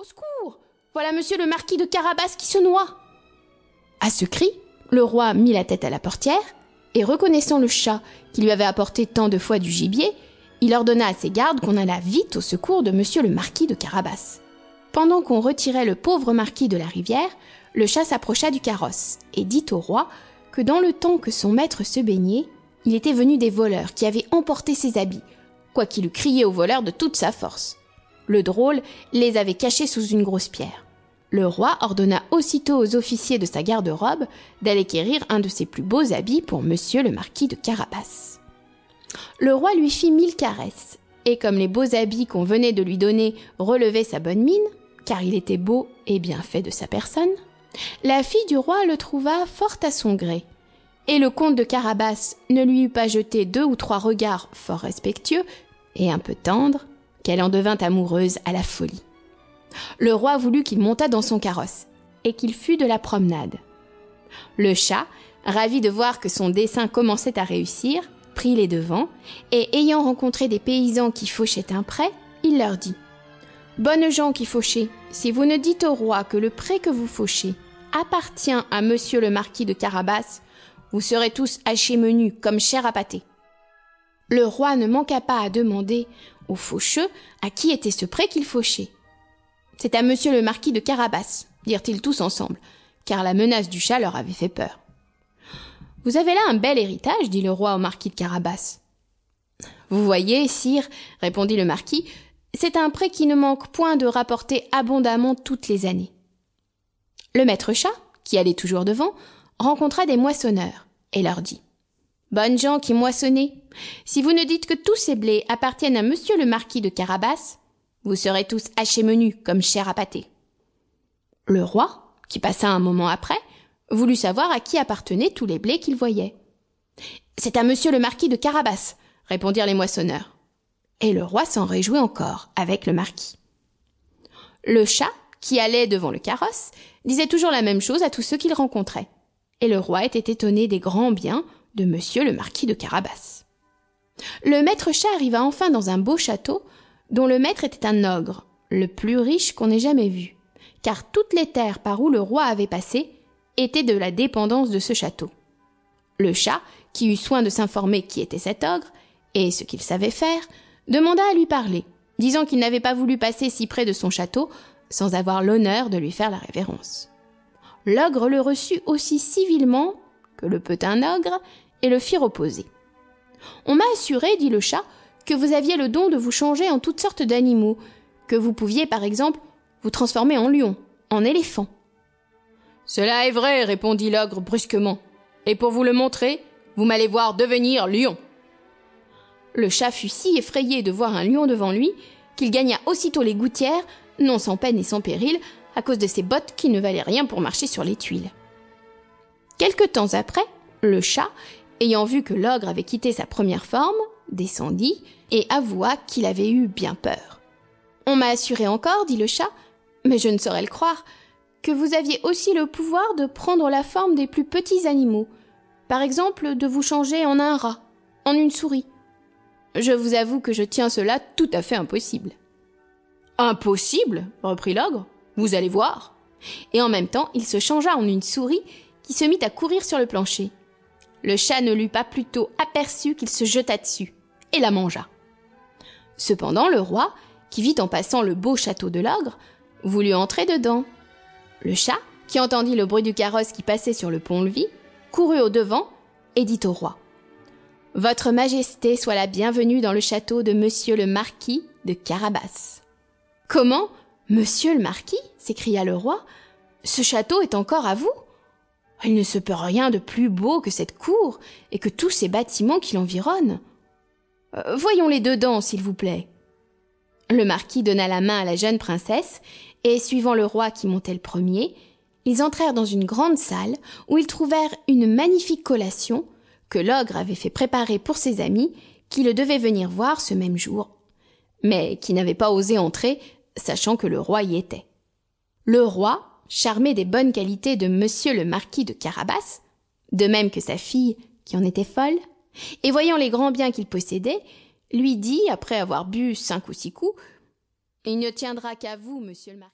Au secours Voilà monsieur le marquis de Carabas qui se noie À ce cri, le roi mit la tête à la portière, et reconnaissant le chat qui lui avait apporté tant de fois du gibier, il ordonna à ses gardes qu'on allât vite au secours de monsieur le marquis de Carabas. Pendant qu'on retirait le pauvre marquis de la rivière, le chat s'approcha du carrosse et dit au roi que dans le temps que son maître se baignait, il était venu des voleurs qui avaient emporté ses habits, quoiqu'il eût crié aux voleurs de toute sa force. Le drôle les avait cachés sous une grosse pierre. Le roi ordonna aussitôt aux officiers de sa garde-robe d'aller quérir un de ses plus beaux habits pour monsieur le marquis de Carabas. Le roi lui fit mille caresses, et comme les beaux habits qu'on venait de lui donner relevaient sa bonne mine, car il était beau et bien fait de sa personne, la fille du roi le trouva fort à son gré, et le comte de Carabas ne lui eut pas jeté deux ou trois regards fort respectueux et un peu tendres, qu'elle en devint amoureuse à la folie. Le roi voulut qu'il montât dans son carrosse, et qu'il fût de la promenade. Le chat, ravi de voir que son dessein commençait à réussir, prit les devants, et ayant rencontré des paysans qui fauchaient un pré, il leur dit Bonnes gens qui fauchez, si vous ne dites au roi que le pré que vous fauchez appartient à monsieur le marquis de Carabas, vous serez tous hachés menus comme chair à pâté. Le roi ne manqua pas à demander aux faucheux à qui était ce pré qu'il fauchait. C'est à monsieur le marquis de Carabas, dirent-ils tous ensemble, car la menace du chat leur avait fait peur. Vous avez là un bel héritage, dit le roi au marquis de Carabas. Vous voyez, sire, répondit le marquis, c'est un prêt qui ne manque point de rapporter abondamment toutes les années. Le maître chat, qui allait toujours devant, rencontra des moissonneurs, et leur dit. Bonnes gens qui moissonnez, si vous ne dites que tous ces blés appartiennent à monsieur le marquis de Carabas, vous serez tous hachés menus comme chair à pâté. Le roi, qui passa un moment après, voulut savoir à qui appartenaient tous les blés qu'il voyait. C'est à monsieur le marquis de Carabas, répondirent les moissonneurs. Et le roi s'en réjouit encore avec le marquis. Le chat, qui allait devant le carrosse, disait toujours la même chose à tous ceux qu'il rencontrait. Et le roi était étonné des grands biens de monsieur le marquis de Carabas. Le maître chat arriva enfin dans un beau château dont le maître était un ogre, le plus riche qu'on ait jamais vu, car toutes les terres par où le roi avait passé étaient de la dépendance de ce château. Le chat, qui eut soin de s'informer qui était cet ogre, et ce qu'il savait faire, demanda à lui parler, disant qu'il n'avait pas voulu passer si près de son château sans avoir l'honneur de lui faire la révérence. L'ogre le reçut aussi civilement que le peut un ogre, et le fit reposer. On m'a assuré, dit le chat, que vous aviez le don de vous changer en toutes sortes d'animaux, que vous pouviez, par exemple, vous transformer en lion, en éléphant. Cela est vrai, répondit l'ogre brusquement, et pour vous le montrer, vous m'allez voir devenir lion. Le chat fut si effrayé de voir un lion devant lui qu'il gagna aussitôt les gouttières, non sans peine et sans péril, à cause de ses bottes qui ne valaient rien pour marcher sur les tuiles. Quelque temps après, le chat, ayant vu que l'ogre avait quitté sa première forme, descendit et avoua qu'il avait eu bien peur. On m'a assuré encore, dit le chat, mais je ne saurais le croire, que vous aviez aussi le pouvoir de prendre la forme des plus petits animaux, par exemple de vous changer en un rat, en une souris, je vous avoue que je tiens cela tout à fait impossible. Impossible reprit l'ogre. Vous allez voir. Et en même temps, il se changea en une souris qui se mit à courir sur le plancher. Le chat ne l'eut pas plutôt aperçu qu'il se jeta dessus et la mangea. Cependant, le roi, qui vit en passant le beau château de l'ogre, voulut entrer dedans. Le chat, qui entendit le bruit du carrosse qui passait sur le pont-levis, courut au devant et dit au roi votre Majesté soit la bienvenue dans le château de Monsieur le Marquis de Carabas. Comment Monsieur le Marquis? s'écria le roi. Ce château est encore à vous? Il ne se peut rien de plus beau que cette cour et que tous ces bâtiments qui l'environnent. Euh, voyons-les dedans, s'il vous plaît. Le marquis donna la main à la jeune princesse, et suivant le roi qui montait le premier, ils entrèrent dans une grande salle où ils trouvèrent une magnifique collation, que l'ogre avait fait préparer pour ses amis, qui le devaient venir voir ce même jour, mais qui n'avaient pas osé entrer, sachant que le roi y était. Le roi, charmé des bonnes qualités de monsieur le marquis de Carabas, de même que sa fille, qui en était folle, et voyant les grands biens qu'il possédait, lui dit, après avoir bu cinq ou six coups, Il ne tiendra qu'à vous, monsieur le marquis.